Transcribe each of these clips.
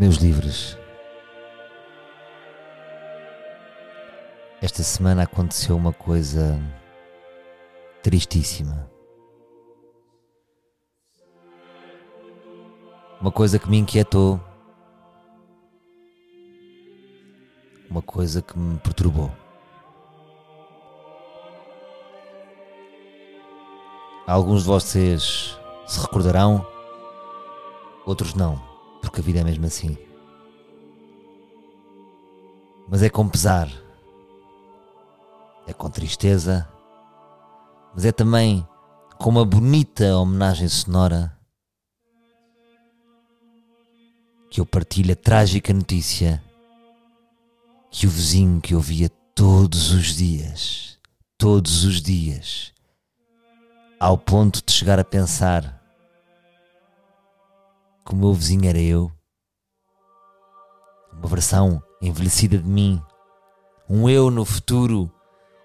Meus livres. Esta semana aconteceu uma coisa tristíssima. Uma coisa que me inquietou. Uma coisa que me perturbou. Alguns de vocês se recordarão, outros não, porque a vida é mesmo assim. Mas é com pesar, é com tristeza, mas é também com uma bonita homenagem sonora que eu partilho a trágica notícia que o vizinho que eu via todos os dias, todos os dias, ao ponto de chegar a pensar que o meu vizinho era eu, uma versão envelhecida de mim, um eu no futuro,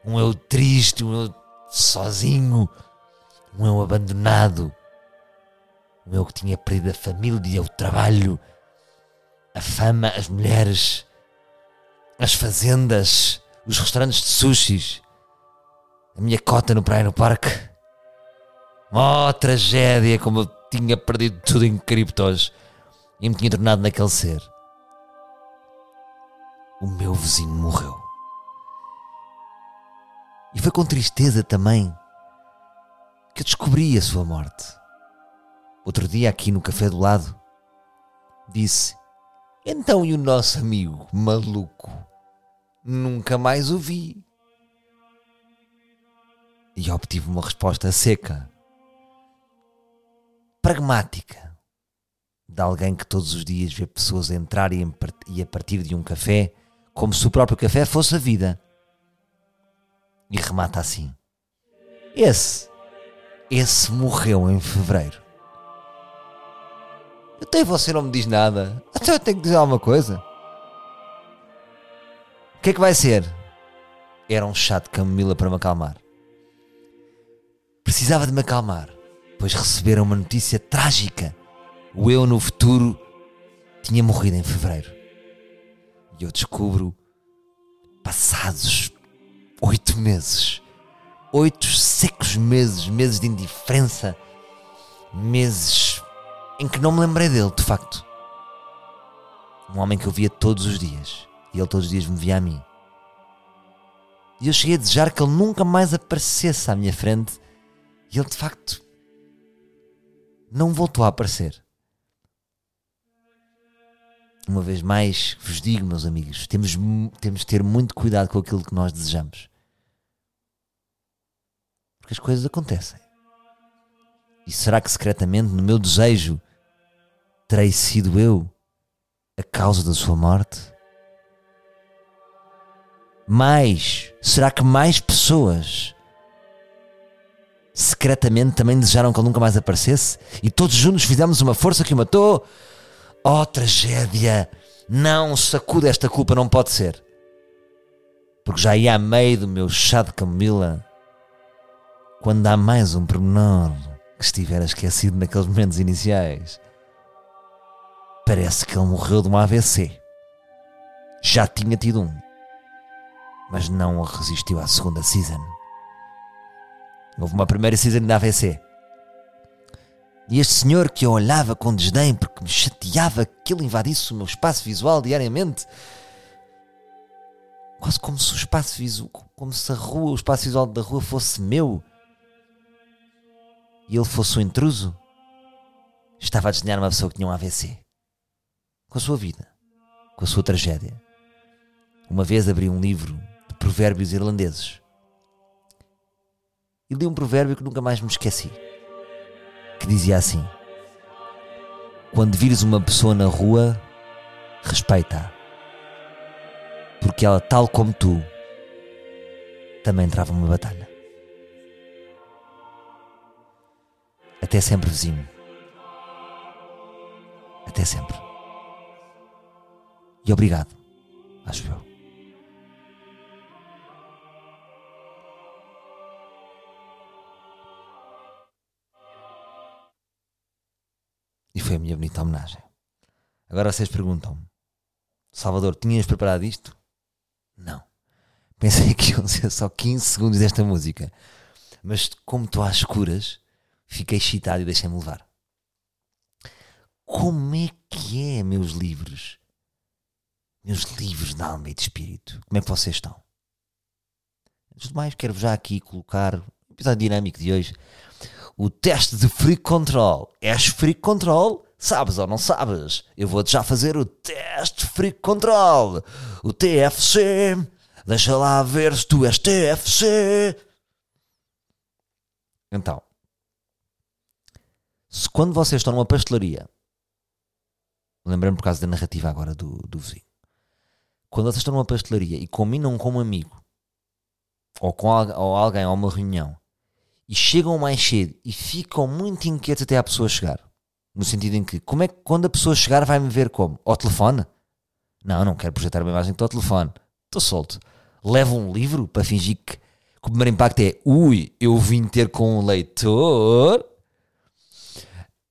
um eu triste, um eu sozinho, um eu abandonado, um eu que tinha perdido a família, o trabalho, a fama, as mulheres, as fazendas, os restaurantes de sushis, a minha cota no praia no parque. Oh, tragédia, como eu tinha perdido tudo em criptos e me tinha tornado naquele ser. O meu vizinho morreu. E foi com tristeza também que eu descobri a sua morte. Outro dia, aqui no café do lado, disse: Então e o nosso amigo maluco? Nunca mais o vi. E obtive uma resposta seca pragmática de alguém que todos os dias vê pessoas entrar e a partir de um café como se o próprio café fosse a vida. E remata assim: Esse, esse morreu em fevereiro. Até você não me diz nada. Até eu tenho que dizer alguma coisa. O que é que vai ser? Era um chá de camomila para me acalmar. Precisava de me acalmar pois receberam uma notícia trágica. O eu no futuro tinha morrido em fevereiro. E eu descubro, passados oito meses, oito secos meses, meses de indiferença, meses em que não me lembrei dele, de facto. Um homem que eu via todos os dias e ele todos os dias me via a mim. E eu cheguei a desejar que ele nunca mais aparecesse à minha frente e ele de facto não voltou a aparecer. Uma vez mais, vos digo, meus amigos, temos, temos de ter muito cuidado com aquilo que nós desejamos. Porque as coisas acontecem. E será que secretamente no meu desejo terei sido eu a causa da sua morte? Mais, será que mais pessoas secretamente também desejaram que ele nunca mais aparecesse e todos juntos fizemos uma força que o matou. Oh, tragédia! Não, sacuda esta culpa, não pode ser. Porque já ia a meio do meu chá de camomila quando há mais um pormenor que estivera esquecido naqueles momentos iniciais. Parece que ele morreu de um AVC. Já tinha tido um, mas não resistiu à segunda season. Houve uma primeira season da AVC. E este senhor que eu olhava com desdém porque me chateava que ele invadisse o meu espaço visual diariamente, quase como se o espaço visual, como se a rua, o espaço visual da rua fosse meu e ele fosse o intruso, estava a desenhar uma pessoa que tinha um AVC com a sua vida, com a sua tragédia. Uma vez abri um livro de provérbios irlandeses e li um provérbio que nunca mais me esqueci. Que dizia assim: Quando vires uma pessoa na rua, respeita-a. Porque ela, tal como tu, também trava uma batalha. Até sempre, vizinho. Até sempre. E obrigado, acho eu. Foi a minha bonita homenagem. Agora vocês perguntam-me: Salvador, tinhas preparado isto? Não. Pensei que iam ser só 15 segundos desta música. Mas como estou às escuras, fiquei excitado e deixei-me levar. Como é que é, meus livros? Meus livros de alma e de espírito. Como é que vocês estão? Antes de mais, quero já aqui colocar episódio dinâmico de hoje. O teste de Free Control. És Free Control? Sabes ou não sabes? Eu vou-te já fazer o teste Free Control. O TFC. Deixa lá ver se tu és TFC. Então, se quando vocês estão numa pastelaria, lembrando por causa da narrativa agora do, do vizinho, quando vocês estão numa pastelaria e combinam com um amigo ou com ou alguém a uma reunião e chegam mais cedo e ficam muito inquietos até a pessoa chegar, no sentido em que, como é que quando a pessoa chegar vai-me ver como? Ao telefone? Não, não quero projetar uma imagem do telefone. Estou solto leva um livro para fingir que, que o primeiro impacto é ui, eu vim ter com um leitor.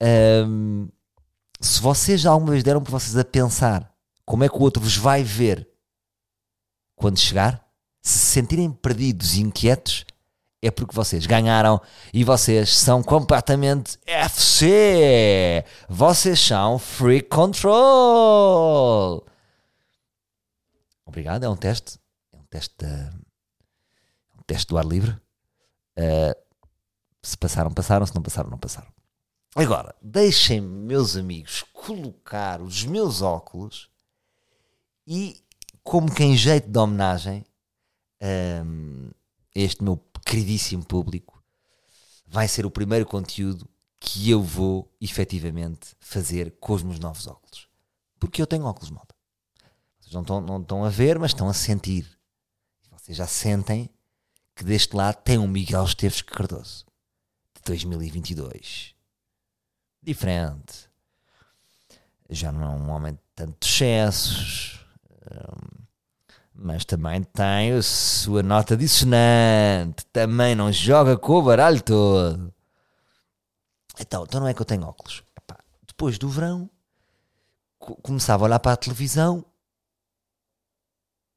Um, se vocês já alguma vez deram por vocês a pensar como é que o outro vos vai ver quando chegar, se sentirem perdidos e inquietos, é porque vocês ganharam e vocês são completamente FC. Vocês são free control. Obrigado, é um teste teste, um teste do ar livre. Uh, se passaram, passaram, se não passaram, não passaram. Agora, deixem-me, meus amigos, colocar os meus óculos e, como que em jeito de homenagem um, a este meu queridíssimo público, vai ser o primeiro conteúdo que eu vou efetivamente fazer com os meus novos óculos. Porque eu tenho óculos, malta. Vocês não estão, não estão a ver, mas estão a sentir. Vocês já sentem que deste lado tem um Miguel Esteves Cardoso de 2022. Diferente. Já não é um homem de tantos excessos, hum, mas também tem a sua nota dissonante. Também não joga com o baralho todo. Então, então não é que eu tenho óculos. Epá, depois do verão, começava a olhar para a televisão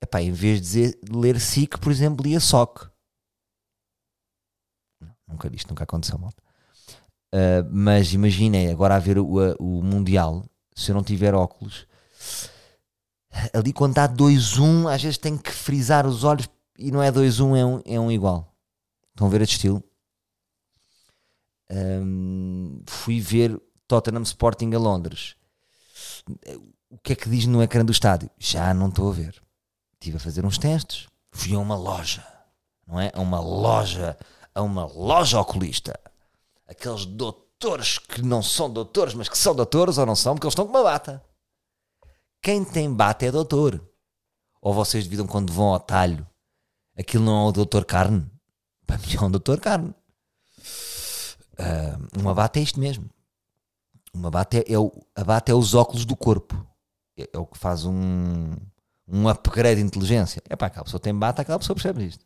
Epá, em vez de dizer, ler SIC, por exemplo, lia SOC. nunca isto nunca aconteceu, malta. Uh, mas imaginem agora a ver o, o Mundial, se eu não tiver óculos, ali quando está 2-1, às vezes tenho que frisar os olhos e não é 2-1, é um, é um igual. Estão a ver este estilo? Um, fui ver Tottenham Sporting a Londres. O que é que diz no ecrã do estádio? Já não estou a ver estive a fazer uns testes, fui a uma loja, não é? A uma loja, a uma loja oculista. Aqueles doutores que não são doutores, mas que são doutores ou não são, porque eles estão com uma bata. Quem tem bata é doutor. Ou vocês devidam quando vão ao talho, aquilo não é o doutor carne? Para mim é um doutor carne. Uh, uma bata é isto mesmo. Uma bata é, é, o, a bata é os óculos do corpo. É, é o que faz um um upgrade de inteligência. É para aquela pessoa tem bata, aquela pessoa percebe isto.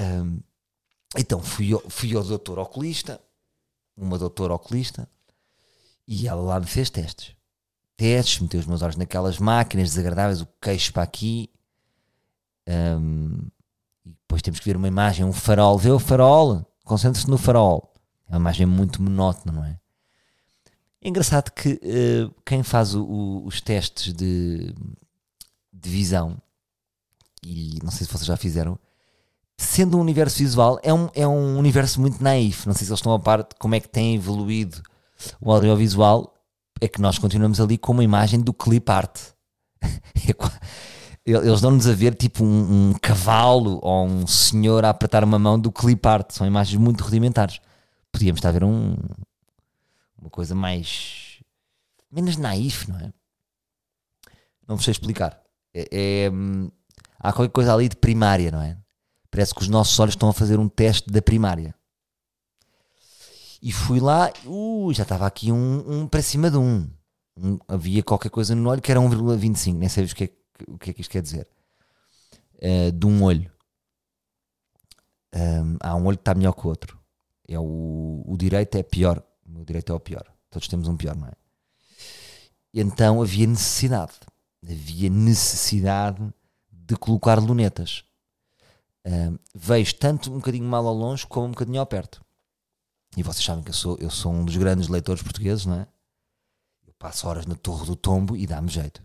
Um, então fui, fui ao doutor oculista, uma doutora oculista, e ela lá me fez testes. Testes, meteu os meus olhos naquelas máquinas desagradáveis, o queixo para aqui. Um, e depois temos que ver uma imagem, um farol. Vê o farol, concentre-se no farol. É uma imagem muito monótona, não é? É engraçado que uh, quem faz o, o, os testes de de visão, e não sei se vocês já fizeram, sendo um universo visual, é um, é um universo muito naif. Não sei se eles estão a par de como é que tem evoluído o audiovisual. É que nós continuamos ali com uma imagem do clip art. É eles dão-nos a ver tipo um, um, cavalo ou um senhor a apertar uma mão do clip art. São imagens muito rudimentares. Podíamos estar a ver um, uma coisa mais. menos naif, não é? Não vos sei explicar. É, é, há qualquer coisa ali de primária, não é? Parece que os nossos olhos estão a fazer um teste da primária. E fui lá, uh, já estava aqui um, um para cima de um. um. Havia qualquer coisa no olho que era 1,25, nem sei o que, é, o que é que isto quer dizer. Uh, de um olho. Um, há um olho que está melhor que o outro. É o, o direito é pior. O direito é o pior. Todos temos um pior, não é? então havia necessidade. Havia necessidade de colocar lunetas. Uh, vejo tanto um bocadinho mal ao longe como um bocadinho ao perto. E vocês sabem que eu sou, eu sou um dos grandes leitores portugueses, não é? Eu passo horas na Torre do Tombo e dá-me jeito.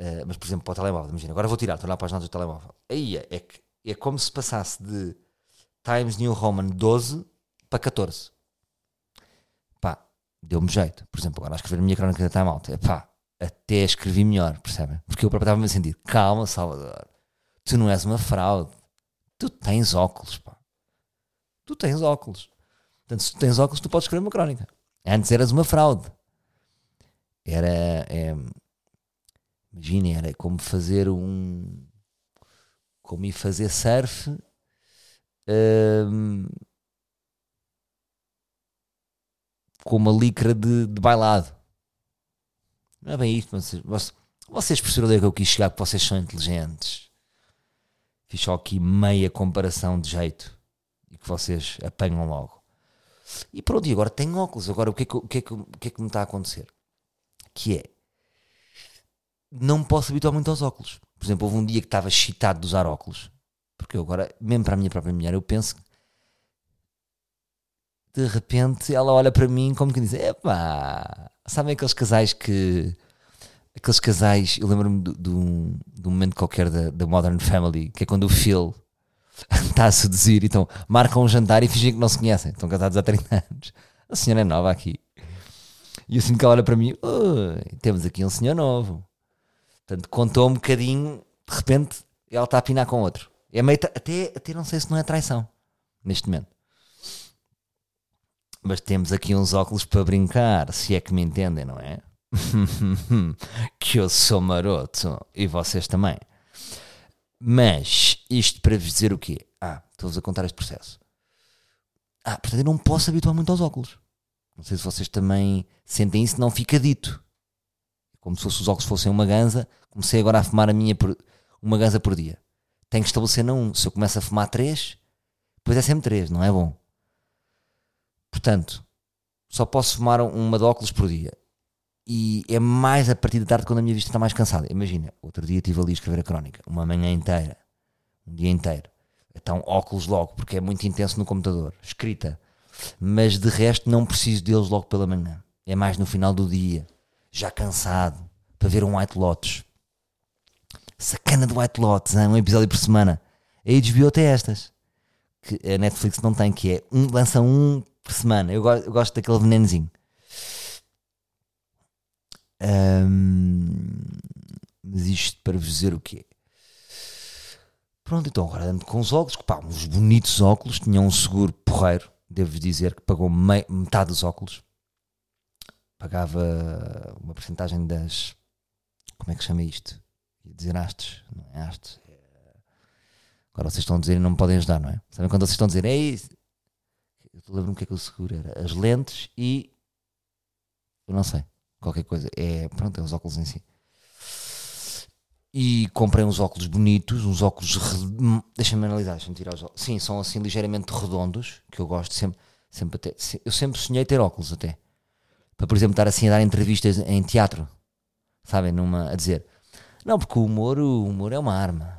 Uh, mas, por exemplo, para o telemóvel, imagina, agora vou tirar, estou lá para as notas do telemóvel. Aí é, é, é como se passasse de Times New Roman 12 para 14. Pá, deu-me jeito. Por exemplo, agora a escrever a minha crónica da Time Out. Pá, até escrevi melhor, percebem? Porque eu próprio estava-me a sentir, calma, Salvador, tu não és uma fraude, tu tens óculos, pá. Tu tens óculos. Portanto, se tu tens óculos, tu podes escrever uma crónica. Antes eras uma fraude. Era. É, Imaginem, era como fazer um. Como ir fazer surf. Um, com uma licra de, de bailado. Não é bem isto, vocês, vocês perceberam onde é que eu quis chegar, que vocês são inteligentes. Fiz só aqui meia comparação de jeito e que vocês apanham logo. E pronto, e agora tenho óculos. Agora o que é que, o que, é que, o que, é que me está a acontecer? Que é, não me posso habituar muito aos óculos. Por exemplo, houve um dia que estava excitado de usar óculos. Porque eu agora, mesmo para a minha própria mulher, eu penso de repente ela olha para mim como que diz: Epá, sabem aqueles casais que. Aqueles casais, eu lembro-me de, um, de um momento qualquer da, da Modern Family, que é quando o Phil está a seduzir, então marcam um jantar e fingem que não se conhecem, estão casados há 30 anos. A senhora é nova aqui. E sinto que ela olha para mim: temos aqui um senhor novo. Portanto, contou um bocadinho, de repente, ela está a pinar com outro. É meio, até, até não sei se não é traição, neste momento. Mas temos aqui uns óculos para brincar, se é que me entendem, não é? que eu sou maroto e vocês também. Mas isto para vos dizer o quê? Ah, estou-vos a contar este processo. Ah, portanto eu não posso habituar muito aos óculos. Não sei se vocês também sentem isso, não fica dito como se os óculos fossem uma ganza, comecei agora a fumar a minha por, uma ganza por dia. Tenho que estabelecer não um. Se eu começo a fumar três, depois é sempre três, não é bom. Portanto, só posso fumar uma de óculos por dia. E é mais a partir da tarde quando a minha vista está mais cansada. Imagina, outro dia estive ali a escrever a crónica, uma manhã inteira, um dia inteiro. Então, óculos logo, porque é muito intenso no computador. Escrita. Mas de resto, não preciso deles logo pela manhã. É mais no final do dia já cansado, para ver um White Lotus. Sacana do White Lotus, hein? um episódio por semana. A HBO tem estas, que a Netflix não tem, que é um, lança um por semana. Eu gosto, eu gosto daquele venenozinho. Um, mas isto para vos dizer o quê? Pronto, então agora ando com os óculos, que pá, uns bonitos óculos, tinha um seguro porreiro, devo dizer que pagou metade dos óculos pagava uma porcentagem das. Como é que chama isto? Ia dizer hastes, não é hastes. É... Agora vocês estão a dizer e não me podem ajudar, não é? Sabem quando vocês estão a dizer, é isso? Eu lembro-me o que é que eu seguro era as lentes e. Eu não sei, qualquer coisa. É, pronto, é os óculos em si. E comprei uns óculos bonitos, uns óculos. Deixa-me analisar, deixa-me tirar os óculos. Sim, são assim ligeiramente redondos, que eu gosto sempre. sempre até, eu sempre sonhei ter óculos até para, por exemplo, estar assim a dar entrevistas em teatro, sabem, numa, a dizer, não, porque o humor, o humor é uma arma.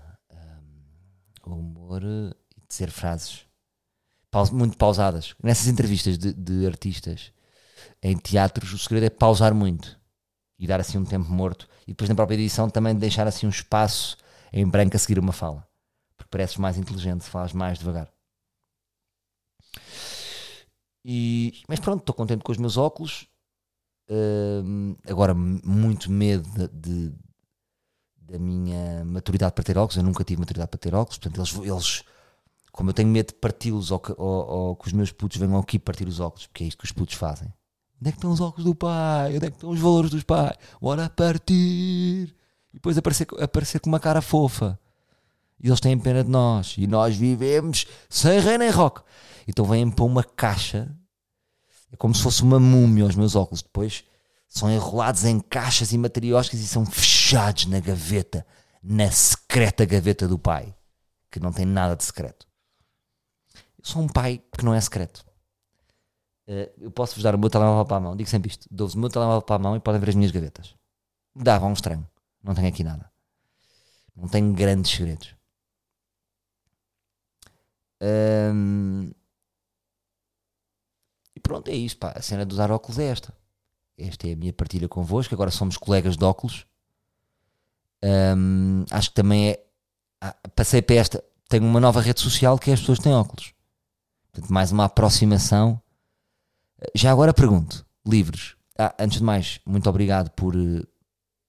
Um, o humor e dizer frases muito pausadas. Nessas entrevistas de, de, artistas em teatros, o segredo é pausar muito e dar assim um tempo morto. E depois na própria edição também deixar assim um espaço em branco a seguir uma fala. Porque pareces mais inteligente falas mais devagar. E, mas pronto, estou contente com os meus óculos. Uh, agora, muito medo de, da minha maturidade para ter óculos. Eu nunca tive maturidade para ter óculos, portanto, eles, eles como eu tenho medo de parti-los ou, ou, ou, que os meus putos venham aqui partir os óculos, porque é isto que os putos fazem. Onde é que estão os óculos do pai? Onde é que estão os valores dos pais? Bora partir! E depois aparecer, aparecer com uma cara fofa. E eles têm pena de nós. E nós vivemos sem rei nem rock. Então vêm para uma caixa é como se fosse uma múmia os meus óculos. Depois são enrolados em caixas e materiósicas e são fechados na gaveta, na secreta gaveta do pai, que não tem nada de secreto. Eu sou um pai que não é secreto. Uh, eu posso vos dar o meu telemóvel para a mão, digo sempre isto: dou-vos o meu telemóvel para a mão e podem ver as minhas gavetas. Dava um estranho, não tenho aqui nada. Não tenho grandes segredos. E pronto, é isso. Pá. A cena de usar óculos é esta. Esta é a minha partilha convosco. Agora somos colegas de óculos. Acho que também é. Ah, passei para esta. Tenho uma nova rede social que é as pessoas têm óculos. Portanto, mais uma aproximação. Já agora pergunto: livros. Ah, antes de mais, muito obrigado por, eh,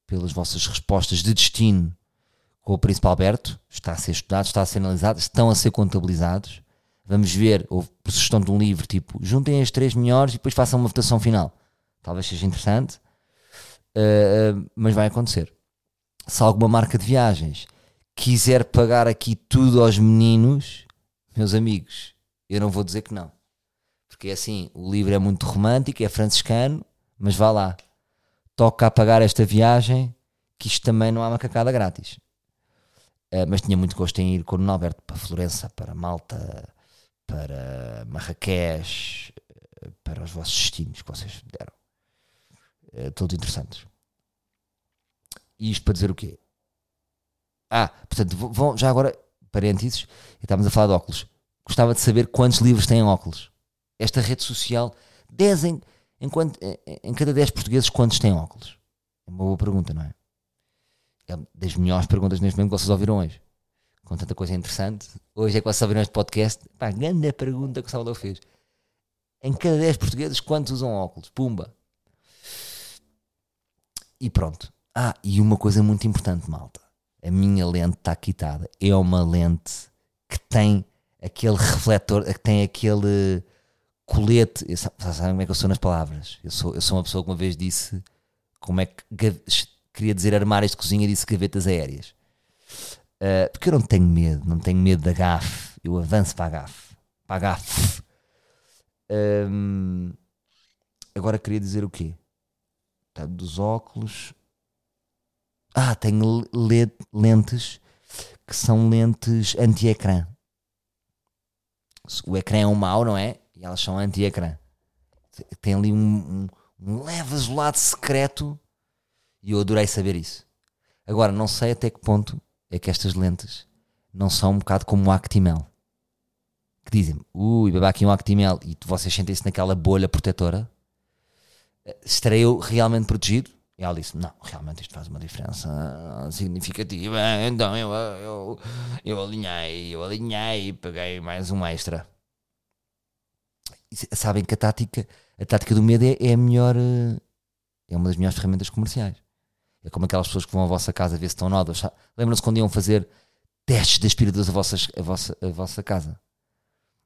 pelas vossas respostas de destino com o Príncipe Alberto. Está a ser estudado, está a ser analisado, estão a ser contabilizados. Vamos ver, houve sugestão de um livro tipo juntem as três melhores e depois façam uma votação final. Talvez seja interessante, uh, mas vai acontecer. Se alguma marca de viagens quiser pagar aqui tudo aos meninos, meus amigos, eu não vou dizer que não. Porque é assim, o livro é muito romântico, é franciscano, mas vá lá. Toca a pagar esta viagem, que isto também não há macacada grátis. Uh, mas tinha muito gosto em ir com o Alberto para Florença, para Malta, para Marrakech, uh, para os vossos destinos que vocês deram. Uh, todos interessantes. E isto para dizer o quê? Ah, portanto, vão, já agora, parênteses, estamos a falar de óculos. Gostava de saber quantos livros têm óculos. Esta rede social, 10 em, em, em cada 10 portugueses, quantos têm óculos? É uma boa pergunta, não é? é das melhores perguntas neste momento que vocês ouviram hoje. Com tanta coisa interessante. Hoje é que vocês ouviram este podcast. Pá, grande pergunta que o Salvador fez. Em cada 10 portugueses, quantos usam óculos? Pumba. E pronto. Ah, e uma coisa muito importante, malta. A minha lente está quitada. É uma lente que tem aquele refletor, que tem aquele colete. Sabem como é que eu sou nas palavras? Eu sou, eu sou uma pessoa que uma vez disse como é que queria dizer armários de cozinha disse gavetas aéreas. Uh, porque eu não tenho medo, não tenho medo da gafe. Eu avanço para a gafe. Para a gafe. Um, agora queria dizer o quê? Tá, dos óculos. Ah, tenho lentes que são lentes anti-ecrã. O ecrã é um mau, não é? E elas são anti-ecrã. Tem ali um, um, um leve azulado secreto e eu adorei saber isso. Agora, não sei até que ponto é que estas lentes não são um bocado como o Actimel. Que dizem, ui, beba aqui um Actimel e vocês sentem-se naquela bolha protetora. Eh, estarei eu realmente protegido? E ela disse: Não, realmente isto faz uma diferença significativa. Então eu, eu, eu alinhei, eu alinhei e paguei mais um extra. Sabem que a tática, a tática do medo é, é a melhor, eh, é uma das melhores ferramentas comerciais. É como aquelas pessoas que vão à vossa casa ver se estão nódulos. Lembram-se quando iam fazer testes de aspiradores a, vossas, a, vossa, a vossa casa?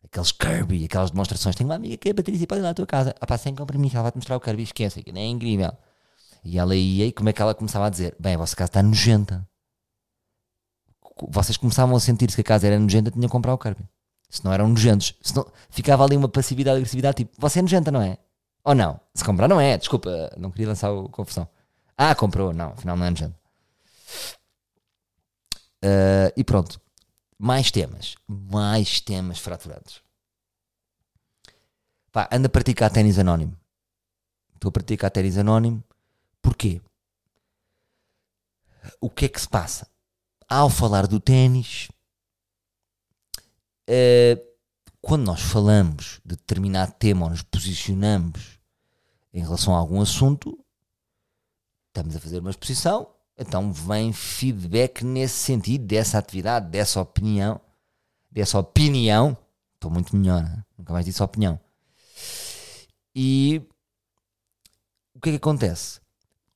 Aqueles Kirby, aquelas demonstrações. Tenho uma amiga que é Patrícia pode ir lá à tua casa. Ah pá, sem compromisso, ela vai-te mostrar o Kirby. Esquece, que nem é incrível. E ela ia e como é que ela começava a dizer? Bem, a vossa casa está nojenta. Vocês começavam a sentir-se que a casa era nojenta, tinham que comprar o Kirby. Se não eram nojentos. Se não, ficava ali uma passividade, agressividade, tipo, você é nojenta, não é? Ou não? Se comprar, não é. Desculpa, não queria lançar a confusão. Ah, comprou. Não, afinal não é nojento. Uh, e pronto. Mais temas. Mais temas fraturados. Pá, anda a praticar ténis anónimo. Estou a praticar ténis anónimo. Porquê? O que é que se passa? Ao falar do ténis, uh, quando nós falamos de determinado tema ou nos posicionamos em relação a algum assunto, estamos a fazer uma exposição, então vem feedback nesse sentido, dessa atividade, dessa opinião, dessa opinião. Estou muito melhor, né? nunca mais disse opinião. E o que é que acontece?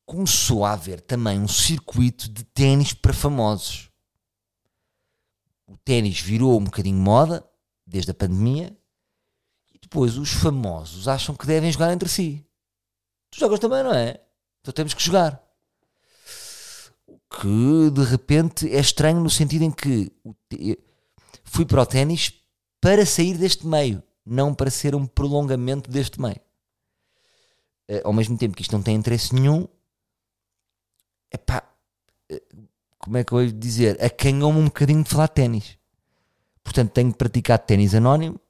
Começou a haver também um circuito de ténis para famosos. O ténis virou um bocadinho moda, desde a pandemia, e depois os famosos acham que devem jogar entre si. Tu jogas também, não é? Então temos que jogar. O que de repente é estranho no sentido em que fui para o ténis para sair deste meio, não para ser um prolongamento deste meio. Eh, ao mesmo tempo que isto não tem interesse nenhum, epá, eh, como é que eu ia dizer? Acanhou-me um bocadinho de falar ténis. Portanto, tenho praticado ténis anónimo.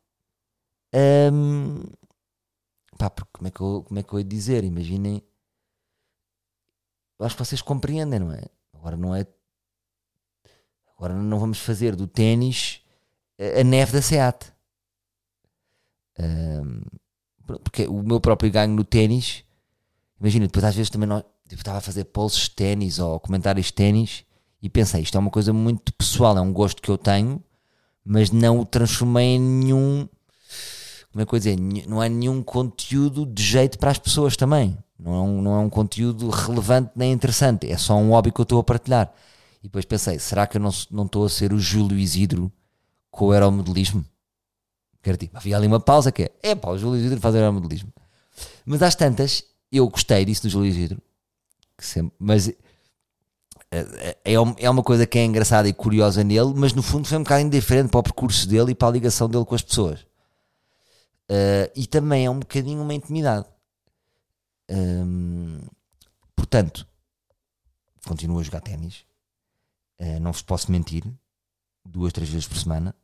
Hum, Pá, porque como é que eu, como é que eu ia dizer? Imaginem. Eu acho que vocês compreendem, não é? Agora não é. Agora não vamos fazer do ténis a neve da SEAT. Um, porque o meu próprio ganho no ténis, imagina, depois às vezes também não, tipo, estava a fazer posts de ténis ou comentários de ténis e pensei, isto é uma coisa muito pessoal, é um gosto que eu tenho, mas não o transformei em nenhum como é que eu dizer, não é nenhum conteúdo de jeito para as pessoas também. Não é, um, não é um conteúdo relevante nem interessante. É só um hobby que eu estou a partilhar. E depois pensei, será que eu não, não estou a ser o Júlio Isidro com o aeromodelismo? Quero tipo, havia ali uma pausa que é, é pá, o Júlio Isidro faz aeromodelismo. Mas às tantas, eu gostei disso do Júlio Isidro. Sempre, mas é, é, é uma coisa que é engraçada e curiosa nele, mas no fundo foi um bocado indiferente para o percurso dele e para a ligação dele com as pessoas. Uh, e também é um bocadinho uma intimidade. Um, portanto, continuo a jogar ténis. Uh, não vos posso mentir. Duas, três vezes por semana.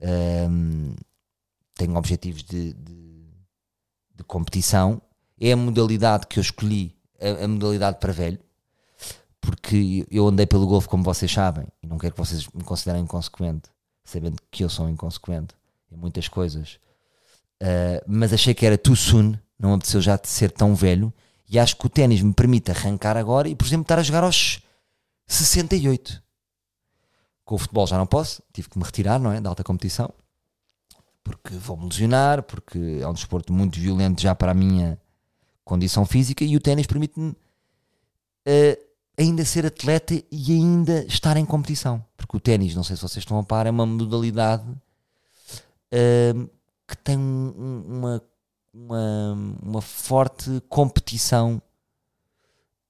Um, tenho objetivos de, de, de, competição. É a modalidade que eu escolhi, a, a, modalidade para velho, porque eu andei pelo golfe, como vocês sabem, e não quero que vocês me considerem inconsequente, sabendo que eu sou inconsequente em muitas coisas. Uh, mas achei que era too soon, não apeteceu já de ser tão velho. E acho que o ténis me permite arrancar agora e, por exemplo, estar a jogar aos 68. Com o futebol já não posso, tive que me retirar, não é? Da alta competição, porque vou-me lesionar, porque é um desporto muito violento já para a minha condição física. E o ténis permite-me uh, ainda ser atleta e ainda estar em competição, porque o ténis, não sei se vocês estão a par, é uma modalidade. Uh, que tem uma, uma, uma forte competição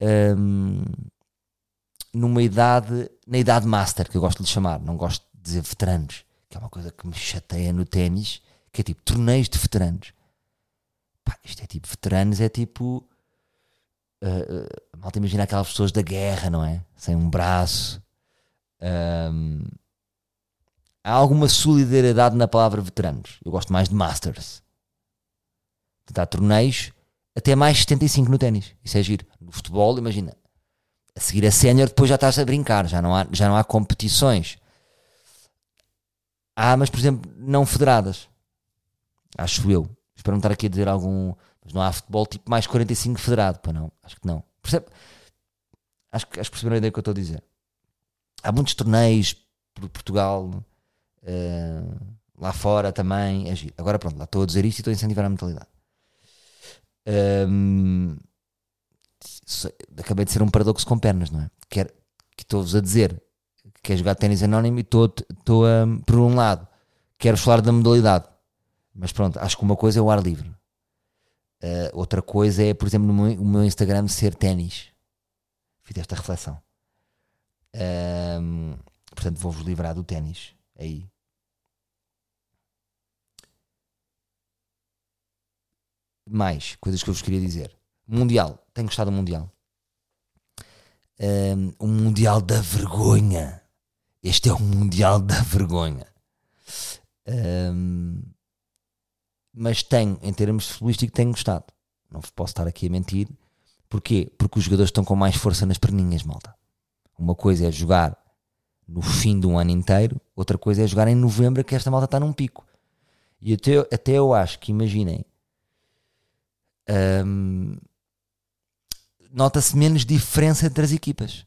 um, numa idade, na idade master, que eu gosto de chamar, não gosto de dizer veteranos, que é uma coisa que me chateia no ténis, que é tipo torneios de veteranos. Pá, isto é tipo veteranos, é tipo. Uh, malta imagina aquelas pessoas da guerra, não é? Sem um braço. Um, há alguma solidariedade na palavra veteranos. Eu gosto mais de Masters. Há torneios até mais 75 no ténis. Isso é giro. No futebol, imagina. A seguir a sénior, depois já estás a brincar. Já não, há, já não há competições. Há, mas por exemplo, não federadas. Acho eu. Espero não estar aqui a dizer algum. Mas não há futebol tipo mais 45 federado. Pá, não. Acho que não. Percebe? Acho, acho que perceberam a ideia que eu estou a dizer. Há muitos torneios por Portugal Uh, lá fora também. É Agora pronto, lá estou a dizer isto e estou a incentivar a mentalidade. Um, acabei de ser um paradoxo com pernas, não é? Quer, que estou-vos a dizer que quer jogar ténis anónimo e estou, estou um, por um lado, quero falar da modalidade, mas pronto, acho que uma coisa é o ar livre. Uh, outra coisa é, por exemplo, no meu, meu Instagram ser ténis. Fiz esta reflexão. Um, portanto, vou-vos livrar do ténis aí. mais coisas que eu vos queria dizer. Mundial, tenho gostado do Mundial. Um, um Mundial da vergonha. Este é o Mundial da vergonha. Um, mas tenho, em termos futbolísticos, tenho gostado. Não posso estar aqui a mentir. Porquê? Porque os jogadores estão com mais força nas perninhas, malta. Uma coisa é jogar no fim de um ano inteiro, outra coisa é jogar em novembro, que esta malta está num pico. E até, até eu acho que, imaginem, um, nota-se menos diferença entre as equipas.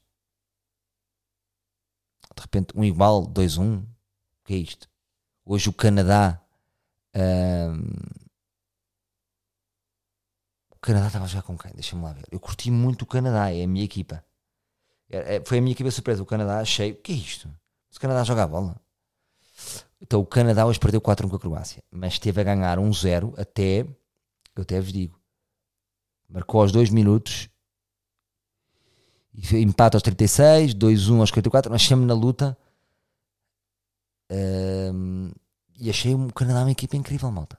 De repente, um igual, dois um. O que é isto? Hoje o Canadá. Um, o Canadá estava a jogar com quem? Deixa-me lá ver. Eu curti muito o Canadá, é a minha equipa. É, é, foi a minha equipa surpresa. O Canadá, achei. O que é isto? O Canadá joga a bola. Então o Canadá hoje perdeu 4-1 com a Croácia, mas esteve a ganhar 1-0 até, eu até vos digo, marcou aos 2 minutos, empate aos 36, 2-1 aos 54, nós chegamos na luta um, e achei o Canadá uma equipa incrível, malta.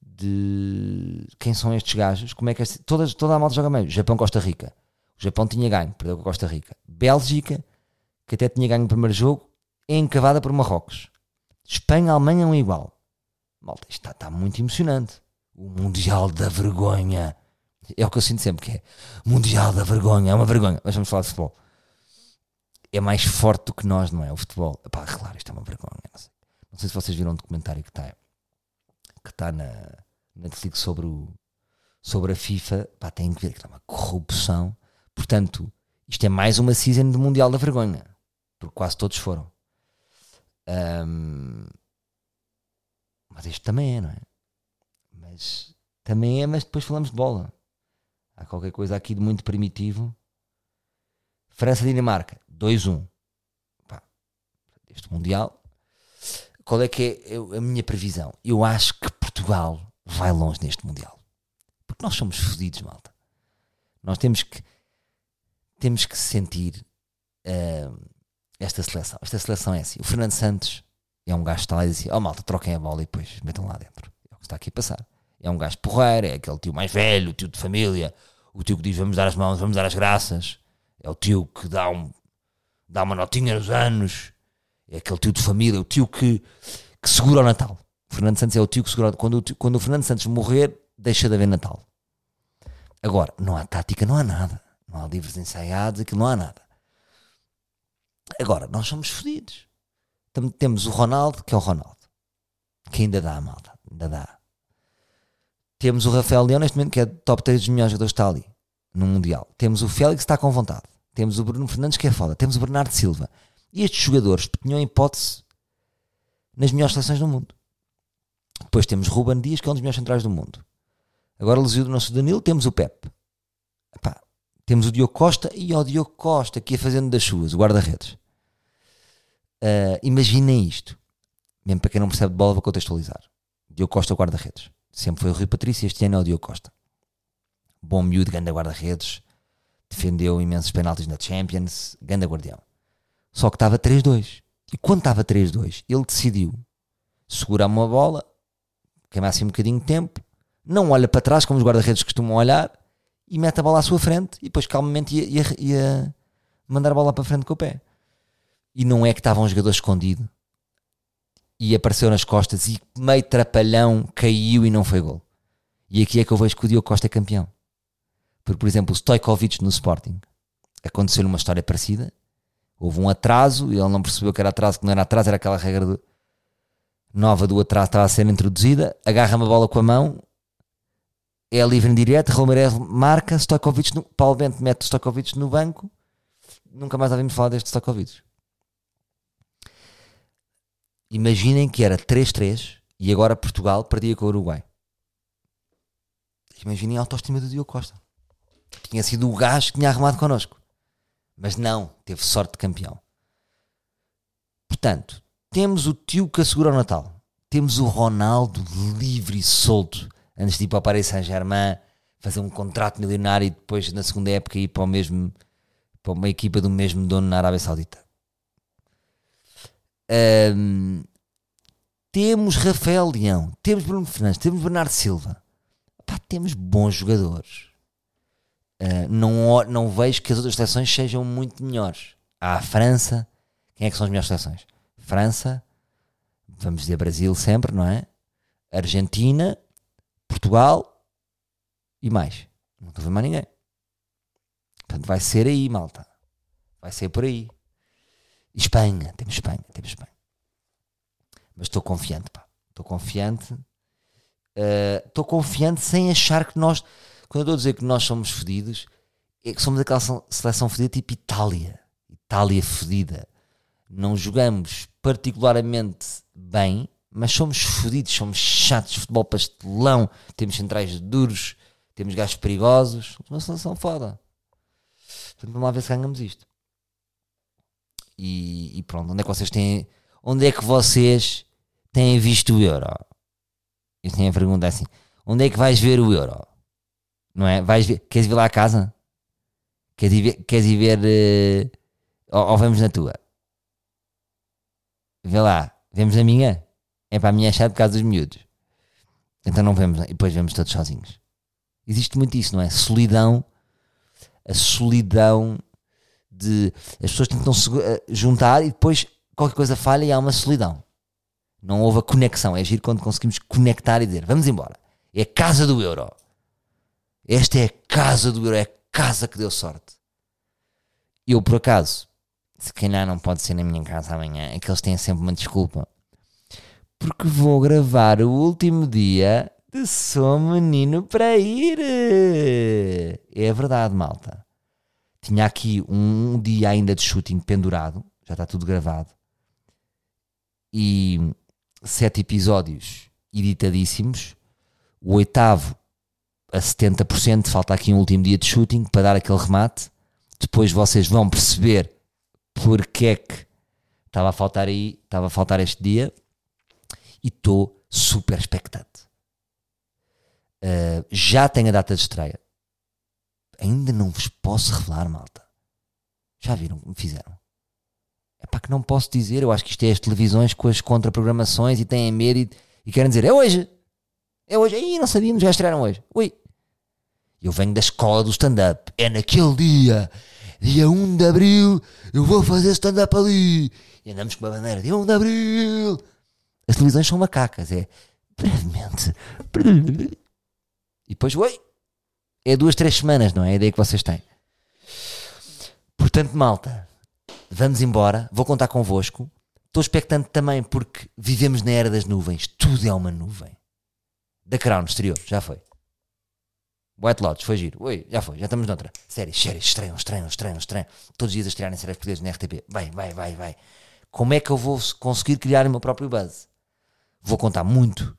De quem são estes gajos, como é que é, toda, toda a malta joga meio. Japão, Costa Rica. O Japão tinha ganho, perdeu com a Costa Rica. Bélgica, que até tinha ganho o primeiro jogo, é encavada por Marrocos. Espanha, Alemanha, um igual. Malta, isto está, está muito emocionante. o Mundial da Vergonha. É o que eu sinto sempre que é. Mundial da Vergonha, é uma vergonha. Mas vamos falar de futebol. É mais forte do que nós, não é? O futebol. Epá, claro, isto é uma vergonha. Não sei, não sei se vocês viram um documentário que está que está na Netflix sobre, o, sobre a FIFA. Pá, tem que ver que está uma corrupção. Portanto, isto é mais uma season do Mundial da Vergonha. Porque quase todos foram. Um, mas este também é, não é? Mas também é, mas depois falamos de bola. Há qualquer coisa aqui de muito primitivo. França-Dinamarca, 2-1. Este Mundial. Qual é que é a minha previsão? Eu acho que Portugal vai longe neste Mundial. Porque nós somos fodidos, malta. Nós temos que temos que sentir uh, esta seleção. Esta seleção é assim. O Fernando Santos é um gajo que está lá e diz assim: Oh malta, troquem a bola e depois metam lá dentro. É o que está aqui a passar. É um gajo porreiro, é aquele tio mais velho, o tio de família, o tio que diz vamos dar as mãos, vamos dar as graças. É o tio que dá, um, dá uma notinha nos anos. É aquele tio de família, o tio que, que segura o Natal. O Fernando Santos é o tio que segura. Quando o, tio, quando o Fernando Santos morrer, deixa de haver Natal. Agora, não há tática, não há nada. Não há livros ensaiados, aquilo não há nada. Agora, nós somos fodidos. Temos o Ronaldo, que é o Ronaldo, que ainda dá, malta, ainda dá. Temos o Rafael Leão, neste momento, que é top 3 dos melhores jogadores está ali, no Mundial. Temos o Félix, que está com vontade. Temos o Bruno Fernandes, que é foda. Temos o Bernardo Silva. E estes jogadores tinham hipótese nas melhores seleções do mundo. Depois temos Ruben Dias, que é um dos melhores centrais do mundo. Agora, lesionou o nosso Danilo, temos o Pep. Epá, temos o Diogo Costa e o Diogo Costa aqui a fazendo das suas, o guarda-redes. Uh, imaginem isto. Mesmo para quem não percebe de bola, vou contextualizar. Diogo Costa, guarda-redes. Sempre foi o Rui Patrício, este ano é o Diogo Costa. Bom miúdo, ganda guarda-redes. Defendeu imensos penaltis na Champions, ganda guardião. Só que estava 3-2. E quando estava 3-2, ele decidiu segurar uma bola, queimar assim um bocadinho de tempo, não olha para trás como os guarda-redes costumam olhar e mete a bola à sua frente e depois calmamente ia, ia, ia mandar a bola para a frente com o pé. E não é que estava um jogador escondido e apareceu nas costas e meio trapalhão caiu e não foi gol. E aqui é que eu vejo que o Diogo Costa é campeão. Porque, por exemplo, o Stojkovic no Sporting aconteceu uma história parecida. Houve um atraso e ele não percebeu que era atraso, que não era atraso, era aquela regra do, nova do atraso estava a ser introduzida. Agarra-me a bola com a mão, é livre em direto, Romero marca, Stojkovic, no, Paulo Bento mete Stojkovic no banco, nunca mais ouvimos falar deste Stojkovic. Imaginem que era 3-3 e agora Portugal perdia com o Uruguai. Imaginem a autoestima do Diogo Costa. Tinha sido o gajo que tinha arrumado connosco. Mas não, teve sorte de campeão. Portanto, temos o tio que assegura o Natal. Temos o Ronaldo livre e solto antes de ir para o Paris Saint-Germain, fazer um contrato milionário e depois na segunda época ir para o mesmo para uma equipa do mesmo dono na Arábia Saudita. Um, temos Rafael Leão, temos Bruno Fernandes, temos Bernardo Silva. Pá, temos bons jogadores. Uh, não, não vejo que as outras seleções sejam muito melhores. Há a França. Quem é que são as melhores seleções? França, vamos dizer Brasil sempre, não é? Argentina, Portugal e mais. Não estou a ver mais ninguém. Portanto, vai ser aí, malta. Vai ser por aí. Espanha, temos Espanha, temos Espanha. Mas estou confiante, pá. Estou confiante. Uh, estou uh, confiante sem achar que nós. Quando eu estou a dizer que nós somos fedidos, é que somos aquela seleção fedida tipo Itália. Itália fedida. Não jogamos particularmente bem, mas somos fodidos, somos chatos, futebol pastelão, temos centrais duros, temos gajos perigosos, uma seleção foda. Portanto, vamos lá ver se ganhamos isto. E, e, pronto, onde é que vocês têm. Onde é que vocês têm visto o Euro? Eu tenho a pergunta assim: onde é que vais ver o Euro? Não é? Vais ver, queres ir lá a casa? Queres ir ver? Queres ir ver uh, ou, ou vamos na tua? Vê lá, vemos na minha? É para a minha chato por causa dos miúdos. Então não vemos, e depois vemos todos sozinhos. Existe muito isso, não é? Solidão, a solidão de. As pessoas tentam se eh, juntar e depois qualquer coisa falha e há uma solidão. Não houve a conexão. É agir quando conseguimos conectar e dizer vamos embora. É a casa do euro. Esta é a casa do euro, é a casa que deu sorte. Eu, por acaso, se calhar não pode ser na minha casa amanhã, é que eles têm sempre uma desculpa. Porque vou gravar o último dia de Sou Menino para Ir. É verdade, malta. Tinha aqui um dia ainda de shooting pendurado, já está tudo gravado. E sete episódios editadíssimos. O oitavo a 70%, falta aqui um último dia de shooting para dar aquele remate. Depois vocês vão perceber porque é que estava a faltar aí, estava a faltar este dia. E estou super expectante. Uh, já tenho a data de estreia. Ainda não vos posso revelar, malta. Já viram como fizeram? É para que não posso dizer. Eu acho que isto é as televisões com as contraprogramações e têm medo e, e querem dizer: é hoje. É hoje. Aí não sabíamos, já estrearam hoje. Ui. Eu venho da escola do stand-up. É naquele dia, dia 1 de abril, eu vou fazer stand-up ali. E andamos com uma bandeira: dia 1 de abril. As televisões são macacas. É brevemente. E depois, oi. É duas, três semanas, não é? É a ideia que vocês têm. Portanto, malta, vamos embora. Vou contar convosco. Estou expectante também porque vivemos na era das nuvens. Tudo é uma nuvem. Da Crown, exterior, já foi. White Lotus, foi giro. Oi, já foi, já estamos noutra. Séries, séries, estreiam, estreiam, estreiam, estreiam. Todos os dias a estrearem séries portuguesas na RTP. Vai, vai, vai, vai. Como é que eu vou conseguir criar o meu próprio buzz? Vou contar muito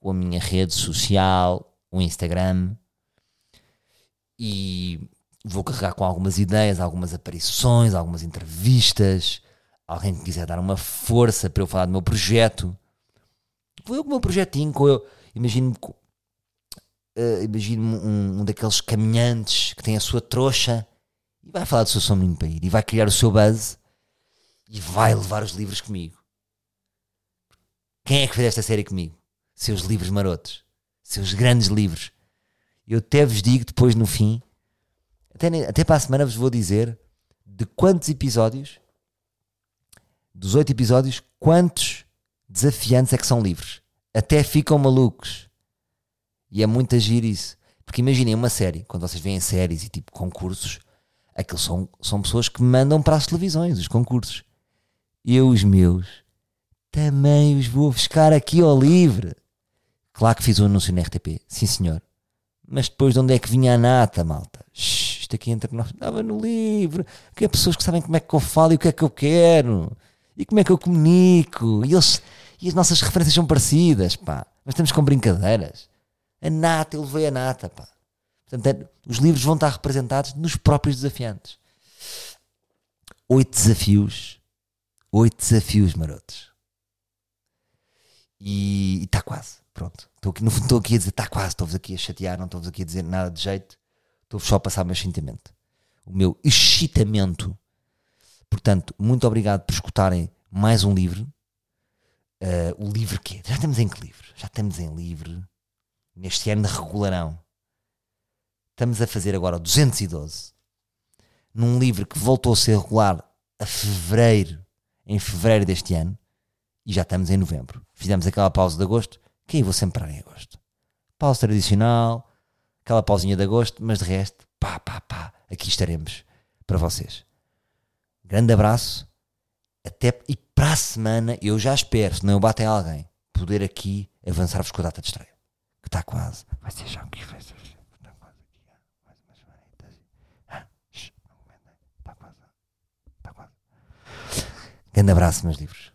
com a minha rede social, o Instagram, e vou carregar com algumas ideias, algumas aparições, algumas entrevistas. Alguém que quiser dar uma força para eu falar do meu projeto. Vou eu com o meu projetinho, com eu. Imagino-me uh, imagino um, um, daqueles caminhantes que tem a sua trouxa e vai falar do seu sombrinho para ir e vai criar o seu buzz e vai levar os livros comigo. Quem é que fez esta série comigo? Seus livros marotos, seus grandes livros. Eu até vos digo depois no fim, até, até para a semana vos vou dizer de quantos episódios, dos oito episódios, quantos desafiantes é que são livres. Até ficam malucos. E é muito agir isso. Porque imaginem uma série, quando vocês veem séries e tipo concursos, aqueles são, são pessoas que mandam para as televisões os concursos. Eu, os meus, também os vou buscar aqui ao livre. Claro que fiz o um anúncio na RTP, sim senhor. Mas depois de onde é que vinha a nata, malta? Shhh, isto aqui entre nós estava no livro. Que é pessoas que sabem como é que eu falo e o que é que eu quero. E como é que eu comunico. E, eles, e as nossas referências são parecidas, pá. Nós estamos com brincadeiras. A nata, eu levei a nata, pá. Portanto, é, os livros vão estar representados nos próprios desafiantes. Oito desafios. Oito desafios marotos. E está quase. Pronto. Estou aqui, estou aqui a dizer, está quase. Estou-vos aqui a chatear, não estou-vos aqui a dizer nada de jeito. Estou-vos só a passar o meu excitamento. O meu excitamento. Portanto, muito obrigado por escutarem mais um livro. Uh, o livro que Já estamos em que livro? Já estamos em livro neste ano regularão. Estamos a fazer agora o 212, num livro que voltou a ser regular a fevereiro, em fevereiro deste ano, e já estamos em novembro. Fizemos aquela pausa de agosto, que aí vou sempre parar em agosto. Pausa tradicional, aquela pausinha de agosto, mas de resto, pá, pá, pá, aqui estaremos para vocês. Grande abraço, até e para a semana eu já espero, se não eu bato em alguém, poder aqui avançar-vos com a data de estreia que está quase. Vai ser já que vai ser. Está quase aqui. Mais umas semanitas. Ah, Está quase. Está quase. Grande abraço, meus livros.